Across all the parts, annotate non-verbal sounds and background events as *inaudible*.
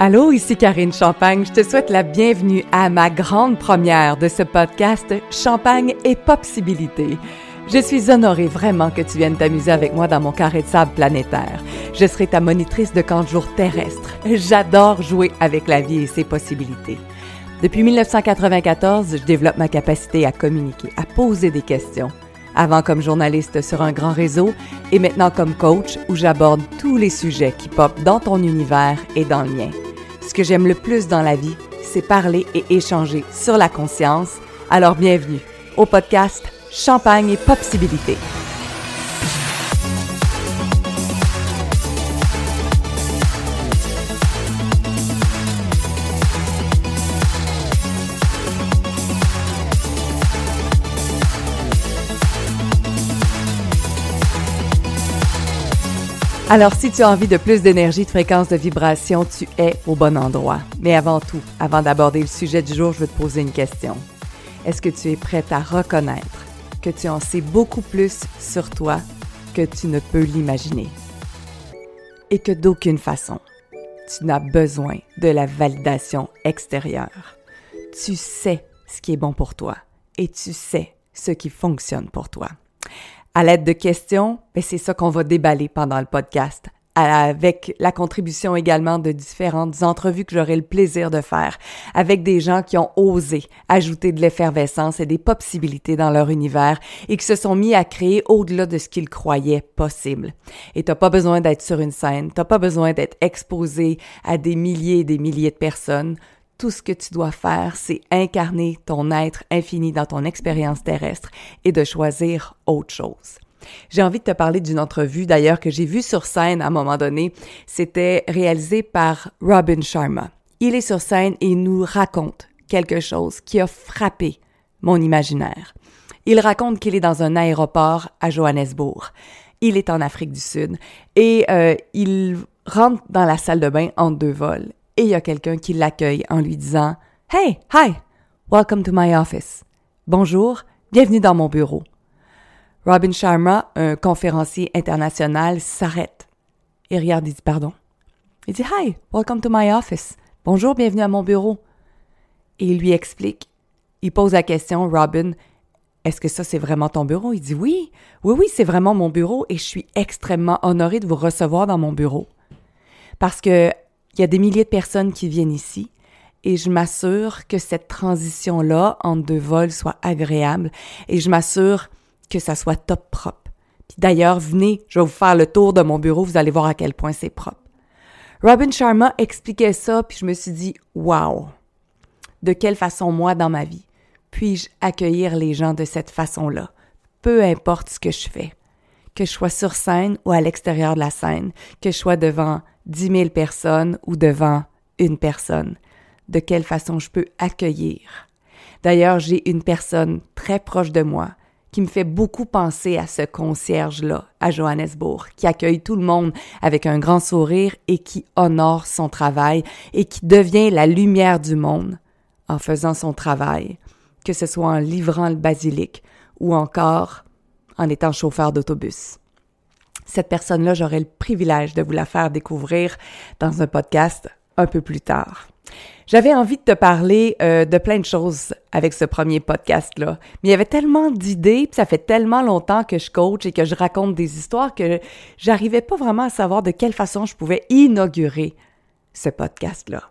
Allô, ici Karine Champagne. Je te souhaite la bienvenue à ma grande première de ce podcast Champagne et Possibilité. Je suis honorée vraiment que tu viennes t'amuser avec moi dans mon carré de sable planétaire. Je serai ta monitrice de camp de jour terrestre. J'adore jouer avec la vie et ses possibilités. Depuis 1994, je développe ma capacité à communiquer, à poser des questions. Avant comme journaliste sur un grand réseau et maintenant comme coach où j'aborde tous les sujets qui popent dans ton univers et dans le mien. Que j'aime le plus dans la vie, c'est parler et échanger sur la conscience. Alors bienvenue au podcast Champagne et Possibilité. Alors, si tu as envie de plus d'énergie, de fréquence, de vibration, tu es au bon endroit. Mais avant tout, avant d'aborder le sujet du jour, je veux te poser une question. Est-ce que tu es prête à reconnaître que tu en sais beaucoup plus sur toi que tu ne peux l'imaginer? Et que d'aucune façon, tu n'as besoin de la validation extérieure. Tu sais ce qui est bon pour toi et tu sais ce qui fonctionne pour toi à l'aide de questions, ben c'est ça qu'on va déballer pendant le podcast avec la contribution également de différentes entrevues que j'aurai le plaisir de faire avec des gens qui ont osé ajouter de l'effervescence et des possibilités dans leur univers et qui se sont mis à créer au-delà de ce qu'ils croyaient possible. Et t'as pas besoin d'être sur une scène, t'as pas besoin d'être exposé à des milliers et des milliers de personnes tout ce que tu dois faire, c'est incarner ton être infini dans ton expérience terrestre et de choisir autre chose. J'ai envie de te parler d'une entrevue d'ailleurs que j'ai vue sur scène à un moment donné. C'était réalisé par Robin Sharma. Il est sur scène et il nous raconte quelque chose qui a frappé mon imaginaire. Il raconte qu'il est dans un aéroport à Johannesburg. Il est en Afrique du Sud et euh, il rentre dans la salle de bain en deux vols et il y a quelqu'un qui l'accueille en lui disant Hey, hi, welcome to my office. Bonjour, bienvenue dans mon bureau. Robin Sharma, un conférencier international, s'arrête et regarde et dit pardon. Il dit Hi, welcome to my office. Bonjour, bienvenue à mon bureau. Et il lui explique. Il pose la question, Robin, est-ce que ça c'est vraiment ton bureau? Il dit oui, oui, oui, c'est vraiment mon bureau et je suis extrêmement honoré de vous recevoir dans mon bureau. Parce que il y a des milliers de personnes qui viennent ici et je m'assure que cette transition-là entre deux vols soit agréable et je m'assure que ça soit top propre. Puis d'ailleurs, venez, je vais vous faire le tour de mon bureau, vous allez voir à quel point c'est propre. Robin Sharma expliquait ça, puis je me suis dit, wow, de quelle façon moi dans ma vie puis-je accueillir les gens de cette façon-là, peu importe ce que je fais, que je sois sur scène ou à l'extérieur de la scène, que je sois devant 10 000 personnes ou devant une personne, de quelle façon je peux accueillir? D'ailleurs, j'ai une personne très proche de moi qui me fait beaucoup penser à ce concierge-là à Johannesburg, qui accueille tout le monde avec un grand sourire et qui honore son travail et qui devient la lumière du monde en faisant son travail, que ce soit en livrant le basilic ou encore en étant chauffeur d'autobus cette personne-là, j'aurai le privilège de vous la faire découvrir dans un podcast un peu plus tard. J'avais envie de te parler euh, de plein de choses avec ce premier podcast-là, mais il y avait tellement d'idées, puis ça fait tellement longtemps que je coach et que je raconte des histoires que j'arrivais pas vraiment à savoir de quelle façon je pouvais inaugurer ce podcast-là.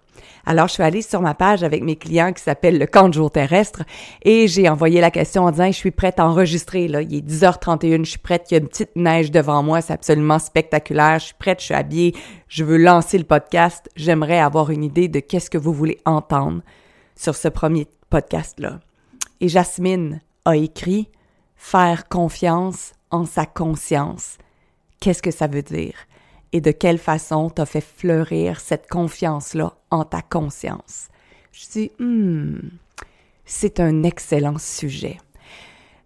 Alors, je suis allée sur ma page avec mes clients qui s'appelle le camp de jour terrestre et j'ai envoyé la question en disant, je suis prête à enregistrer, là. Il est 10h31, je suis prête, il y a une petite neige devant moi, c'est absolument spectaculaire, je suis prête, je suis habillée, je veux lancer le podcast, j'aimerais avoir une idée de qu'est-ce que vous voulez entendre sur ce premier podcast-là. Et Jasmine a écrit Faire confiance en sa conscience. Qu'est-ce que ça veut dire? Et de quelle façon t'as fait fleurir cette confiance-là en ta conscience? Je dis, hmm, c'est un excellent sujet.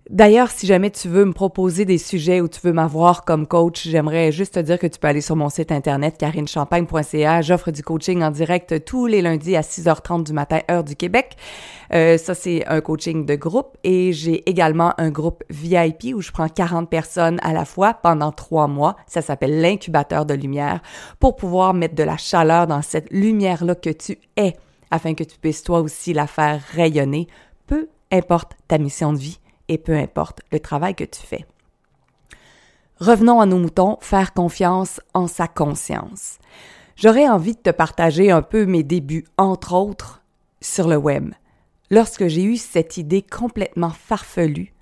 D'ailleurs, si jamais tu veux me proposer des sujets ou tu veux m'avoir comme coach, j'aimerais juste te dire que tu peux aller sur mon site internet carinechampagne.ca. J'offre du coaching en direct tous les lundis à 6h30 du matin, heure du Québec. Euh, ça, c'est un coaching de groupe et j'ai également un groupe VIP où je prends 40 personnes à la fois pendant trois mois. Ça s'appelle l'incubateur de lumière pour pouvoir mettre de la chaleur dans cette lumière-là que tu es afin que tu puisses toi aussi la faire rayonner, peu importe ta mission de vie et peu importe le travail que tu fais. Revenons à nos moutons, faire confiance en sa conscience. J'aurais envie de te partager un peu mes débuts, entre autres, sur le web. Lorsque j'ai eu cette idée complètement farfelue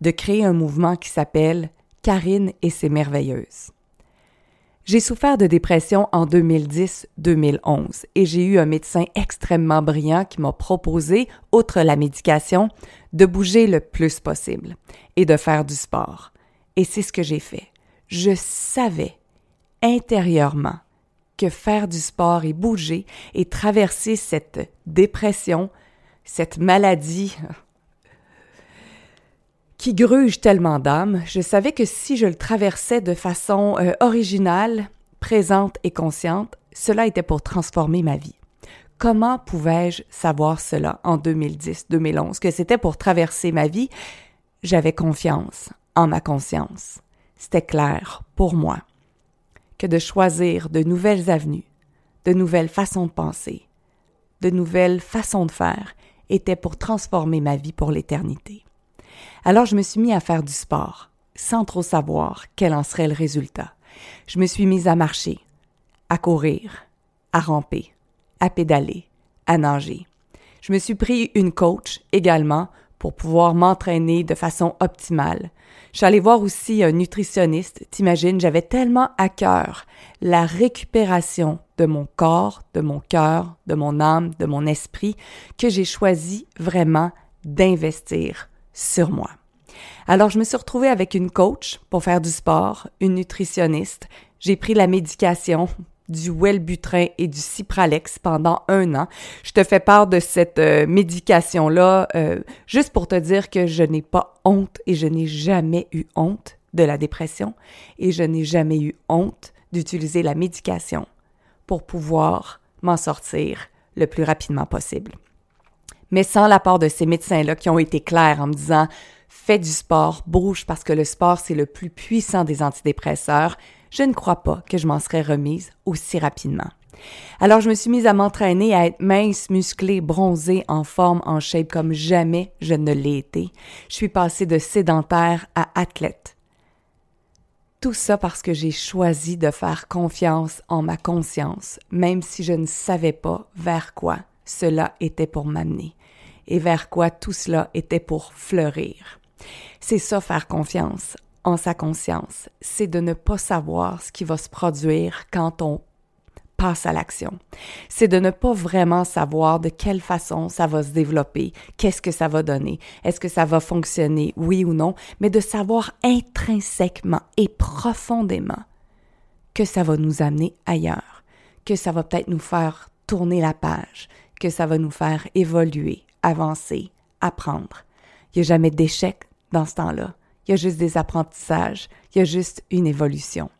de créer un mouvement qui s'appelle Karine et ses merveilleuses. J'ai souffert de dépression en 2010-2011 et j'ai eu un médecin extrêmement brillant qui m'a proposé, outre la médication, de bouger le plus possible et de faire du sport. Et c'est ce que j'ai fait. Je savais intérieurement que faire du sport et bouger et traverser cette dépression, cette maladie qui gruge tellement d'âmes, je savais que si je le traversais de façon euh, originale, présente et consciente, cela était pour transformer ma vie. Comment pouvais-je savoir cela en 2010-2011, que c'était pour traverser ma vie? J'avais confiance en ma conscience. C'était clair pour moi que de choisir de nouvelles avenues, de nouvelles façons de penser, de nouvelles façons de faire était pour transformer ma vie pour l'éternité. Alors je me suis mis à faire du sport, sans trop savoir quel en serait le résultat. Je me suis mise à marcher, à courir, à ramper, à pédaler, à nager. Je me suis pris une coach également pour pouvoir m'entraîner de façon optimale. Je suis allée voir aussi un nutritionniste. T'imagines, j'avais tellement à cœur la récupération de mon corps, de mon cœur, de mon âme, de mon esprit, que j'ai choisi vraiment d'investir sur moi. Alors, je me suis retrouvée avec une coach pour faire du sport, une nutritionniste. J'ai pris la médication, du Wellbutrin et du Cipralex pendant un an. Je te fais part de cette euh, médication-là euh, juste pour te dire que je n'ai pas honte et je n'ai jamais eu honte de la dépression et je n'ai jamais eu honte d'utiliser la médication pour pouvoir m'en sortir le plus rapidement possible mais sans l'apport de ces médecins-là qui ont été clairs en me disant fais du sport, bouge parce que le sport c'est le plus puissant des antidépresseurs, je ne crois pas que je m'en serais remise aussi rapidement. Alors je me suis mise à m'entraîner à être mince, musclée, bronzée, en forme, en shape comme jamais je ne l'ai été. Je suis passée de sédentaire à athlète. Tout ça parce que j'ai choisi de faire confiance en ma conscience, même si je ne savais pas vers quoi cela était pour m'amener et vers quoi tout cela était pour fleurir. C'est ça faire confiance en sa conscience, c'est de ne pas savoir ce qui va se produire quand on passe à l'action. C'est de ne pas vraiment savoir de quelle façon ça va se développer, qu'est-ce que ça va donner, est-ce que ça va fonctionner, oui ou non, mais de savoir intrinsèquement et profondément que ça va nous amener ailleurs, que ça va peut-être nous faire tourner la page, que ça va nous faire évoluer, avancer, apprendre. Il n'y a jamais d'échec dans ce temps-là. Il y a juste des apprentissages. Il y a juste une évolution.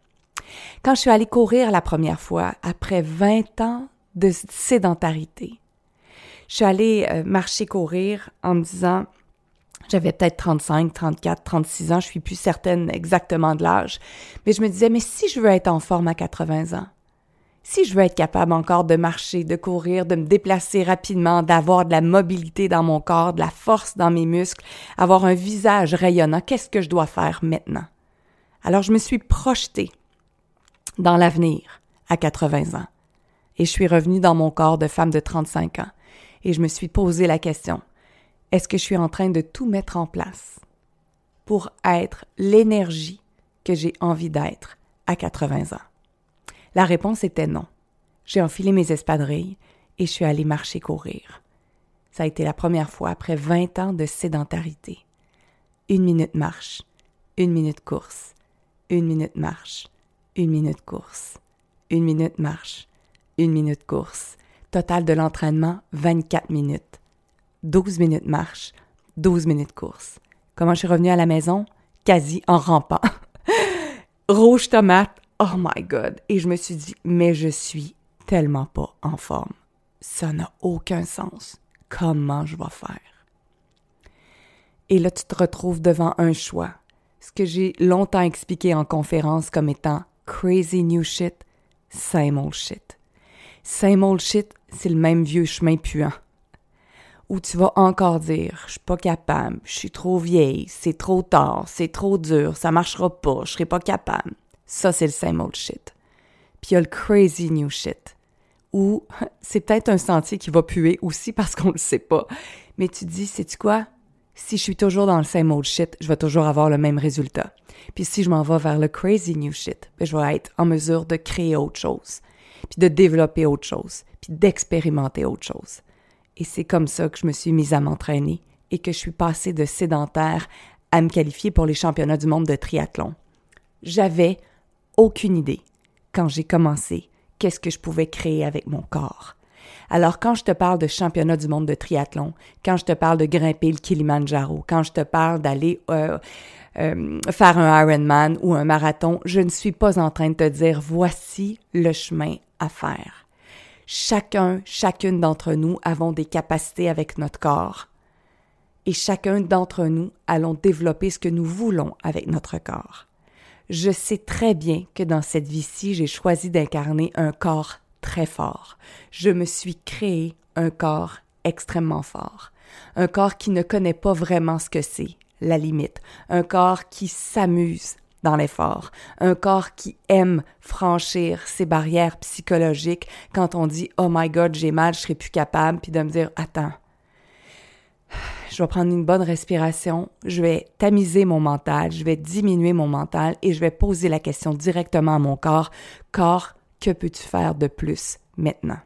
Quand je suis allée courir la première fois, après 20 ans de sédentarité, je suis allée euh, marcher courir en me disant, j'avais peut-être 35, 34, 36 ans, je suis plus certaine exactement de l'âge, mais je me disais, mais si je veux être en forme à 80 ans, si je veux être capable encore de marcher, de courir, de me déplacer rapidement, d'avoir de la mobilité dans mon corps, de la force dans mes muscles, avoir un visage rayonnant, qu'est-ce que je dois faire maintenant? Alors je me suis projetée dans l'avenir à 80 ans et je suis revenue dans mon corps de femme de 35 ans et je me suis posé la question, est-ce que je suis en train de tout mettre en place pour être l'énergie que j'ai envie d'être à 80 ans? La réponse était non. J'ai enfilé mes espadrilles et je suis allée marcher courir. Ça a été la première fois après 20 ans de sédentarité. Une minute marche, une minute course, une minute marche, une minute course, une minute marche, une minute course. Total de l'entraînement, 24 minutes. 12 minutes marche, 12 minutes course. Comment je suis revenue à la maison? Quasi en rampant. *laughs* Rouge tomate, oh my god. Et je me suis dit, mais je suis tellement pas en forme. Ça n'a aucun sens. Comment je vais faire? Et là, tu te retrouves devant un choix. Ce que j'ai longtemps expliqué en conférence comme étant crazy new shit, same old shit. Same old shit, c'est le même vieux chemin puant. Où tu vas encore dire, je suis pas capable, je suis trop vieille, c'est trop tard, c'est trop dur, ça marchera pas, je serai pas capable. Ça, c'est le same old shit. Puis il y a le crazy new shit. Où *laughs* c'est peut-être un sentier qui va puer aussi parce qu'on le sait pas. Mais tu dis, sais-tu quoi? si je suis toujours dans le same old shit, je vais toujours avoir le même résultat. Puis si je m'en vais vers le crazy new shit, ben, je vais être en mesure de créer autre chose, puis de développer autre chose, puis d'expérimenter autre chose. Et c'est comme ça que je me suis mise à m'entraîner et que je suis passée de sédentaire à me qualifier pour les championnats du monde de triathlon. J'avais aucune idée, quand j'ai commencé, qu'est-ce que je pouvais créer avec mon corps? Alors, quand je te parle de championnat du monde de triathlon, quand je te parle de grimper le Kilimanjaro, quand je te parle d'aller euh, euh, faire un Ironman ou un marathon, je ne suis pas en train de te dire voici le chemin à faire. Chacun, chacune d'entre nous avons des capacités avec notre corps. Et chacun d'entre nous allons développer ce que nous voulons avec notre corps. Je sais très bien que dans cette vie-ci, j'ai choisi d'incarner un corps très fort. Je me suis créé un corps extrêmement fort. Un corps qui ne connaît pas vraiment ce que c'est, la limite. Un corps qui s'amuse dans l'effort. Un corps qui aime franchir ses barrières psychologiques quand on dit Oh my God, j'ai mal, je serai plus capable, puis de me dire Attends, je vais prendre une bonne respiration, je vais tamiser mon mental, je vais diminuer mon mental et je vais poser la question directement à mon corps Corps, que peux-tu faire de plus maintenant?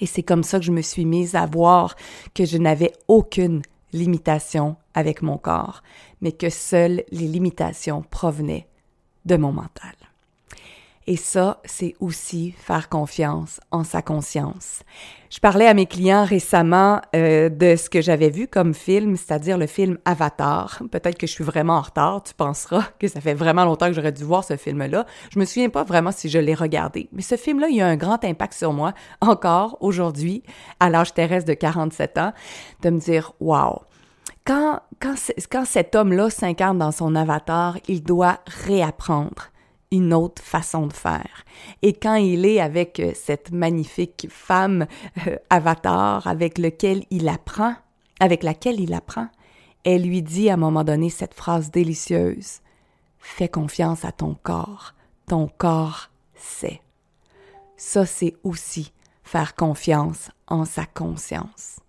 Et c'est comme ça que je me suis mise à voir que je n'avais aucune limitation avec mon corps, mais que seules les limitations provenaient de mon mental. Et ça, c'est aussi faire confiance en sa conscience. Je parlais à mes clients récemment euh, de ce que j'avais vu comme film, c'est-à-dire le film Avatar. Peut-être que je suis vraiment en retard, tu penseras que ça fait vraiment longtemps que j'aurais dû voir ce film-là. Je me souviens pas vraiment si je l'ai regardé, mais ce film-là, il a un grand impact sur moi, encore aujourd'hui, à l'âge terrestre de 47 ans, de me dire, wow, quand, quand, quand cet homme-là s'incarne dans son avatar, il doit réapprendre une autre façon de faire. Et quand il est avec euh, cette magnifique femme euh, avatar avec lequel il apprend, avec laquelle il apprend, elle lui dit à un moment donné cette phrase délicieuse Fais confiance à ton corps, ton corps sait. Ça, c'est aussi faire confiance en sa conscience.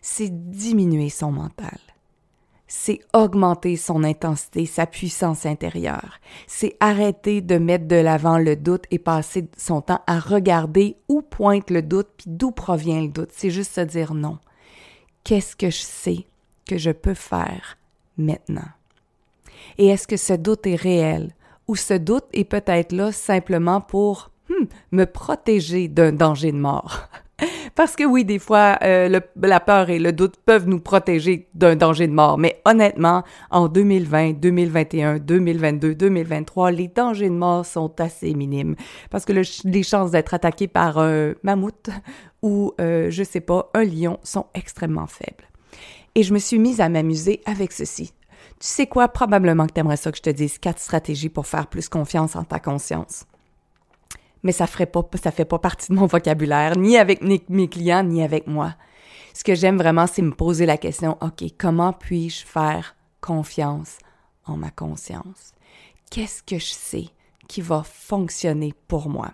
C'est diminuer son mental c'est augmenter son intensité, sa puissance intérieure. C'est arrêter de mettre de l'avant le doute et passer son temps à regarder où pointe le doute puis d'où provient le doute. C'est juste se dire non. Qu'est-ce que je sais que je peux faire maintenant? Et est-ce que ce doute est réel? Ou ce doute est peut-être là simplement pour hmm, me protéger d'un danger de mort? *laughs* Parce que oui, des fois, euh, la peur et le doute peuvent nous protéger d'un danger de mort. Mais honnêtement, en 2020, 2021, 2022, 2023, les dangers de mort sont assez minimes. Parce que les chances d'être attaqué par un mammouth *laughs* ou, euh, je sais pas, un lion sont extrêmement faibles. Et je me suis mise à m'amuser avec ceci. Tu sais quoi? Probablement que tu aimerais ça que je te dise quatre stratégies pour faire plus confiance en ta conscience mais ça ferait pas, ça fait pas partie de mon vocabulaire, ni avec mes, clients, ni avec moi. Ce que j'aime vraiment, c'est me poser la question, OK, comment puis-je faire confiance en ma conscience? Qu'est-ce que je sais qui va fonctionner pour moi?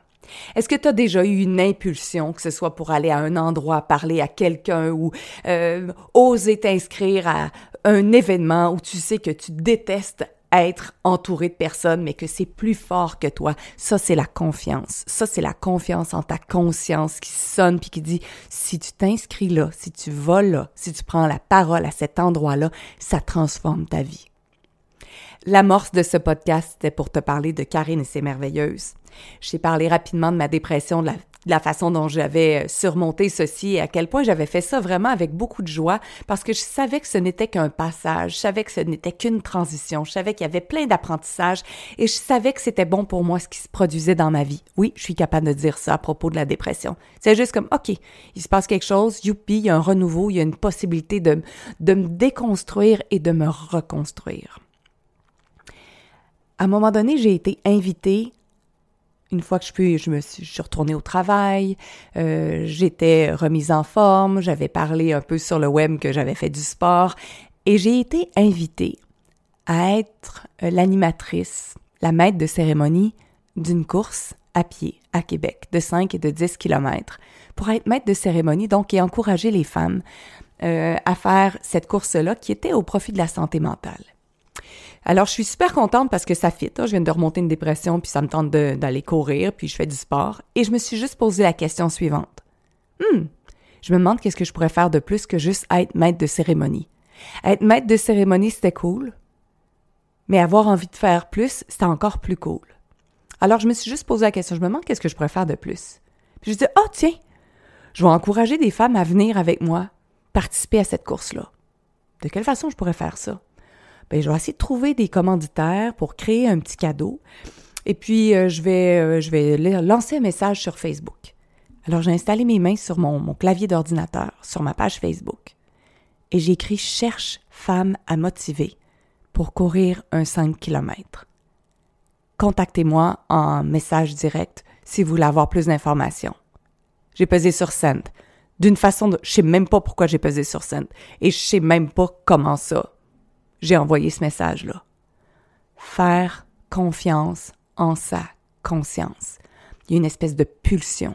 Est-ce que tu as déjà eu une impulsion, que ce soit pour aller à un endroit, parler à quelqu'un ou euh, oser t'inscrire à un événement où tu sais que tu détestes être entouré de personnes, mais que c'est plus fort que toi. Ça, c'est la confiance. Ça, c'est la confiance en ta conscience qui sonne puis qui dit, si tu t'inscris là, si tu vas là, si tu prends la parole à cet endroit-là, ça transforme ta vie. L'amorce de ce podcast, c'était pour te parler de Karine et ses merveilleuses. J'ai parlé rapidement de ma dépression de la de la façon dont j'avais surmonté ceci et à quel point j'avais fait ça vraiment avec beaucoup de joie parce que je savais que ce n'était qu'un passage, je savais que ce n'était qu'une transition, je savais qu'il y avait plein d'apprentissages et je savais que c'était bon pour moi ce qui se produisait dans ma vie. Oui, je suis capable de dire ça à propos de la dépression. C'est juste comme, OK, il se passe quelque chose, youpi, il y a un renouveau, il y a une possibilité de, de me déconstruire et de me reconstruire. À un moment donné, j'ai été invitée une fois que je, puis, je me suis, je suis retournée au travail, euh, j'étais remise en forme, j'avais parlé un peu sur le web que j'avais fait du sport et j'ai été invitée à être euh, l'animatrice, la maître de cérémonie d'une course à pied à Québec de 5 et de 10 kilomètres pour être maître de cérémonie donc et encourager les femmes euh, à faire cette course-là qui était au profit de la santé mentale. Alors, je suis super contente parce que ça fit. Hein. Je viens de remonter une dépression, puis ça me tente d'aller courir, puis je fais du sport. Et je me suis juste posé la question suivante. Hmm, je me demande qu'est-ce que je pourrais faire de plus que juste être maître de cérémonie. Être maître de cérémonie, c'était cool. Mais avoir envie de faire plus, c'était encore plus cool. Alors, je me suis juste posé la question. Je me demande qu'est-ce que je pourrais faire de plus. Puis je dis, oh, tiens, je vais encourager des femmes à venir avec moi participer à cette course-là. De quelle façon je pourrais faire ça? Ben, je vais essayer de trouver des commanditaires pour créer un petit cadeau. Et puis, euh, je, vais, euh, lancer un message sur Facebook. Alors, j'ai installé mes mains sur mon, clavier d'ordinateur, sur ma page Facebook. Et j'ai écrit Cherche femme à motiver pour courir un 5 km. Contactez-moi en message direct si vous voulez avoir plus d'informations. J'ai pesé sur Send. D'une façon de... Je sais même pas pourquoi j'ai pesé sur Send. Et je sais même pas comment ça j'ai envoyé ce message-là. Faire confiance en sa conscience. Il y a une espèce de pulsion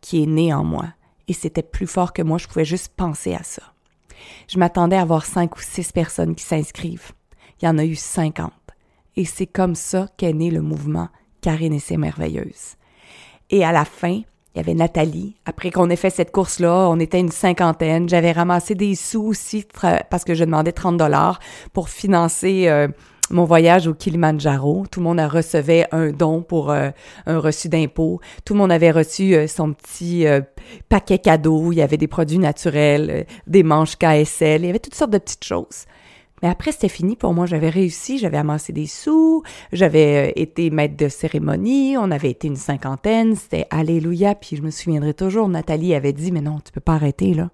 qui est née en moi et c'était plus fort que moi, je pouvais juste penser à ça. Je m'attendais à avoir cinq ou six personnes qui s'inscrivent. Il y en a eu cinquante. Et c'est comme ça qu'est né le mouvement Karine et ses merveilleuses. Et à la fin, il y avait Nathalie. Après qu'on ait fait cette course-là, on était une cinquantaine. J'avais ramassé des sous aussi parce que je demandais 30 dollars pour financer euh, mon voyage au Kilimanjaro. Tout le monde a recevait un don pour euh, un reçu d'impôt. Tout le monde avait reçu euh, son petit paquet cadeau. Il y avait des produits naturels, des manches KSL. Il y avait toutes sortes de petites choses. Mais après, c'était fini pour moi. J'avais réussi, j'avais amassé des sous, j'avais euh, été maître de cérémonie, on avait été une cinquantaine, c'était Alléluia. Puis je me souviendrai toujours, Nathalie avait dit, mais non, tu peux pas arrêter, là.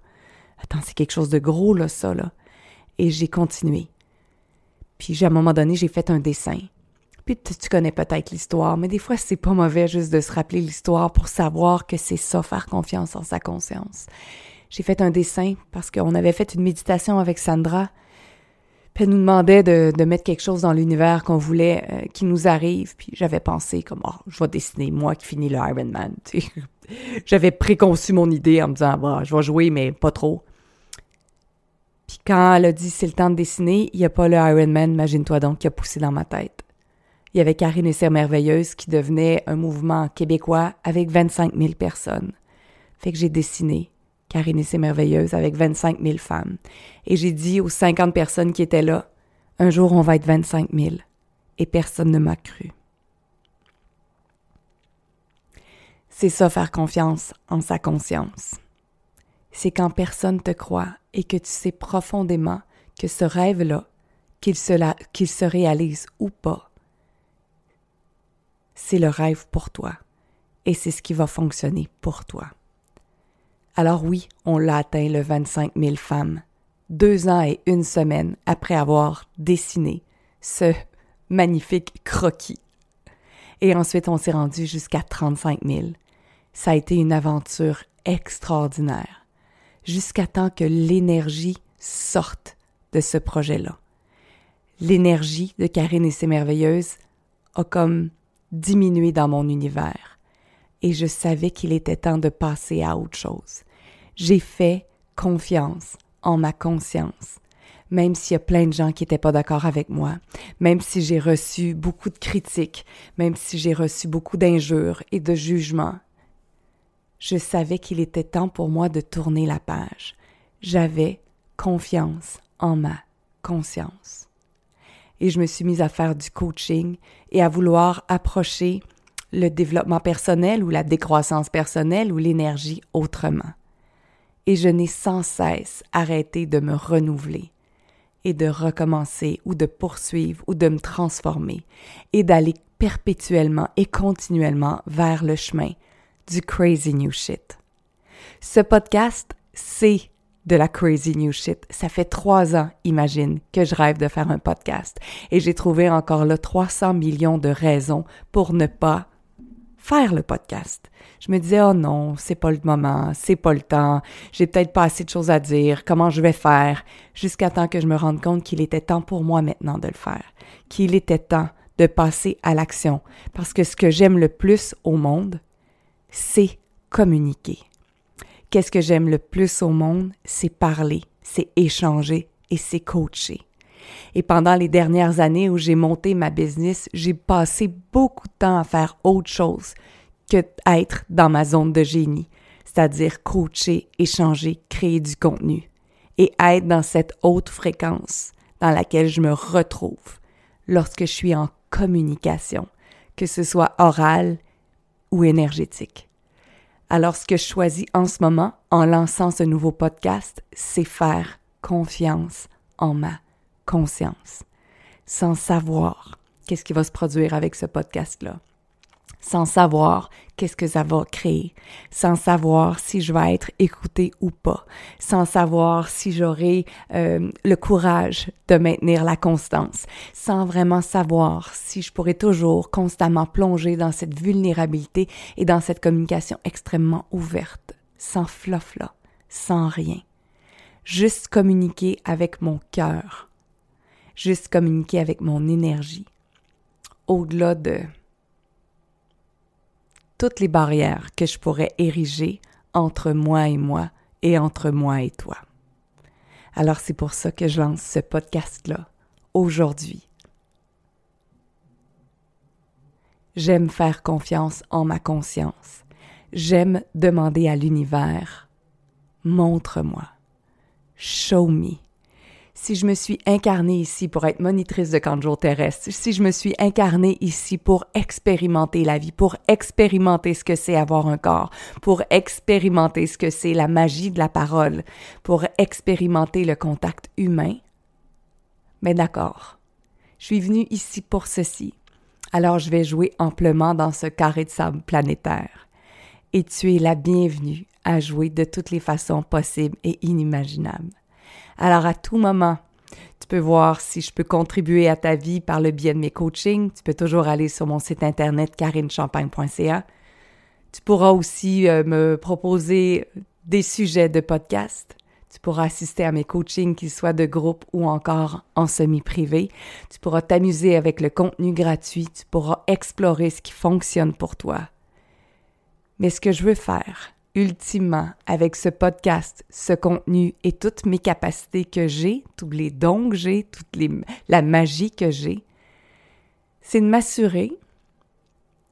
Attends, c'est quelque chose de gros, là, ça, là. Et j'ai continué. Puis à un moment donné, j'ai fait un dessin. Puis tu connais peut-être l'histoire, mais des fois, c'est pas mauvais juste de se rappeler l'histoire pour savoir que c'est ça, faire confiance en sa conscience. J'ai fait un dessin parce qu'on avait fait une méditation avec Sandra puis elle nous demandait de, de mettre quelque chose dans l'univers qu'on voulait euh, qui nous arrive. Puis j'avais pensé comme, oh, je vais dessiner moi qui finis le Ironman. *laughs* j'avais préconçu mon idée en me disant, bah, je vais jouer, mais pas trop. Puis quand elle a dit c'est le temps de dessiner, il n'y a pas le Ironman, imagine-toi donc, qui a poussé dans ma tête. Il y avait Karine et ses merveilleuses qui devenait un mouvement québécois avec 25 000 personnes. Fait que j'ai dessiné Karine et ses merveilleuses avec 25 000 femmes. Et j'ai dit aux 50 personnes qui étaient là, un jour on va être 25 000. Et personne ne m'a cru. C'est ça faire confiance en sa conscience. C'est quand personne te croit et que tu sais profondément que ce rêve-là, qu'il se, qu'il se réalise ou pas, c'est le rêve pour toi et c'est ce qui va fonctionner pour toi. Alors oui, on l'a atteint le 25 000 femmes, deux ans et une semaine après avoir dessiné ce magnifique croquis. Et ensuite, on s'est rendu jusqu'à 35 000. Ça a été une aventure extraordinaire, jusqu'à temps que l'énergie sorte de ce projet-là. L'énergie de Karine et ses merveilleuses a comme diminué dans mon univers et je savais qu'il était temps de passer à autre chose. J'ai fait confiance en ma conscience, même s'il y a plein de gens qui n'étaient pas d'accord avec moi, même si j'ai reçu beaucoup de critiques, même si j'ai reçu beaucoup d'injures et de jugements. Je savais qu'il était temps pour moi de tourner la page. J'avais confiance en ma conscience. Et je me suis mise à faire du coaching et à vouloir approcher le développement personnel ou la décroissance personnelle ou l'énergie autrement. Et je n'ai sans cesse arrêté de me renouveler et de recommencer ou de poursuivre ou de me transformer et d'aller perpétuellement et continuellement vers le chemin du crazy new shit. Ce podcast, c'est de la crazy new shit. Ça fait trois ans, imagine, que je rêve de faire un podcast. Et j'ai trouvé encore là 300 millions de raisons pour ne pas faire le podcast. Je me disais, oh non, c'est pas le moment, c'est pas le temps, j'ai peut-être pas assez de choses à dire, comment je vais faire, jusqu'à temps que je me rende compte qu'il était temps pour moi maintenant de le faire, qu'il était temps de passer à l'action. Parce que ce que j'aime le plus au monde, c'est communiquer. Qu'est-ce que j'aime le plus au monde? C'est parler, c'est échanger et c'est coacher. Et pendant les dernières années où j'ai monté ma business, j'ai passé beaucoup de temps à faire autre chose que être dans ma zone de génie, c'est-à-dire coacher, échanger, créer du contenu et être dans cette haute fréquence dans laquelle je me retrouve lorsque je suis en communication, que ce soit orale ou énergétique. Alors, ce que je choisis en ce moment, en lançant ce nouveau podcast, c'est faire confiance en ma conscience, sans savoir qu'est-ce qui va se produire avec ce podcast-là, sans savoir qu'est-ce que ça va créer, sans savoir si je vais être écouté ou pas, sans savoir si j'aurai euh, le courage de maintenir la constance, sans vraiment savoir si je pourrai toujours constamment plonger dans cette vulnérabilité et dans cette communication extrêmement ouverte, sans fluff sans rien. Juste communiquer avec mon cœur, juste communiquer avec mon énergie, au-delà de toutes les barrières que je pourrais ériger entre moi et moi et entre moi et toi. Alors c'est pour ça que je lance ce podcast-là aujourd'hui. J'aime faire confiance en ma conscience. J'aime demander à l'univers, montre-moi, show me si je me suis incarnée ici pour être monitrice de camp terrestre, si je me suis incarnée ici pour expérimenter la vie, pour expérimenter ce que c'est avoir un corps, pour expérimenter ce que c'est la magie de la parole, pour expérimenter le contact humain, mais d'accord, je suis venue ici pour ceci, alors je vais jouer amplement dans ce carré de sable planétaire. Et tu es la bienvenue à jouer de toutes les façons possibles et inimaginables. Alors à tout moment, tu peux voir si je peux contribuer à ta vie par le biais de mes coachings. Tu peux toujours aller sur mon site internet carinechampagne.ca. Tu pourras aussi euh, me proposer des sujets de podcast. Tu pourras assister à mes coachings, qu'ils soient de groupe ou encore en semi-privé. Tu pourras t'amuser avec le contenu gratuit. Tu pourras explorer ce qui fonctionne pour toi. Mais ce que je veux faire, ultimement, avec ce podcast, ce contenu et toutes mes capacités que j'ai, tous les dons que j'ai, toute la magie que j'ai, c'est de m'assurer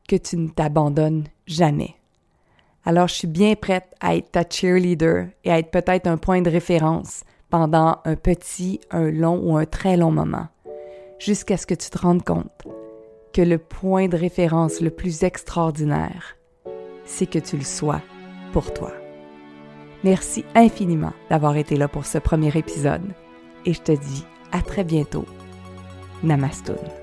que tu ne t'abandonnes jamais. Alors, je suis bien prête à être ta cheerleader et à être peut-être un point de référence pendant un petit, un long ou un très long moment, jusqu'à ce que tu te rendes compte que le point de référence le plus extraordinaire, c'est que tu le sois pour toi. Merci infiniment d'avoir été là pour ce premier épisode et je te dis à très bientôt. Namastoun.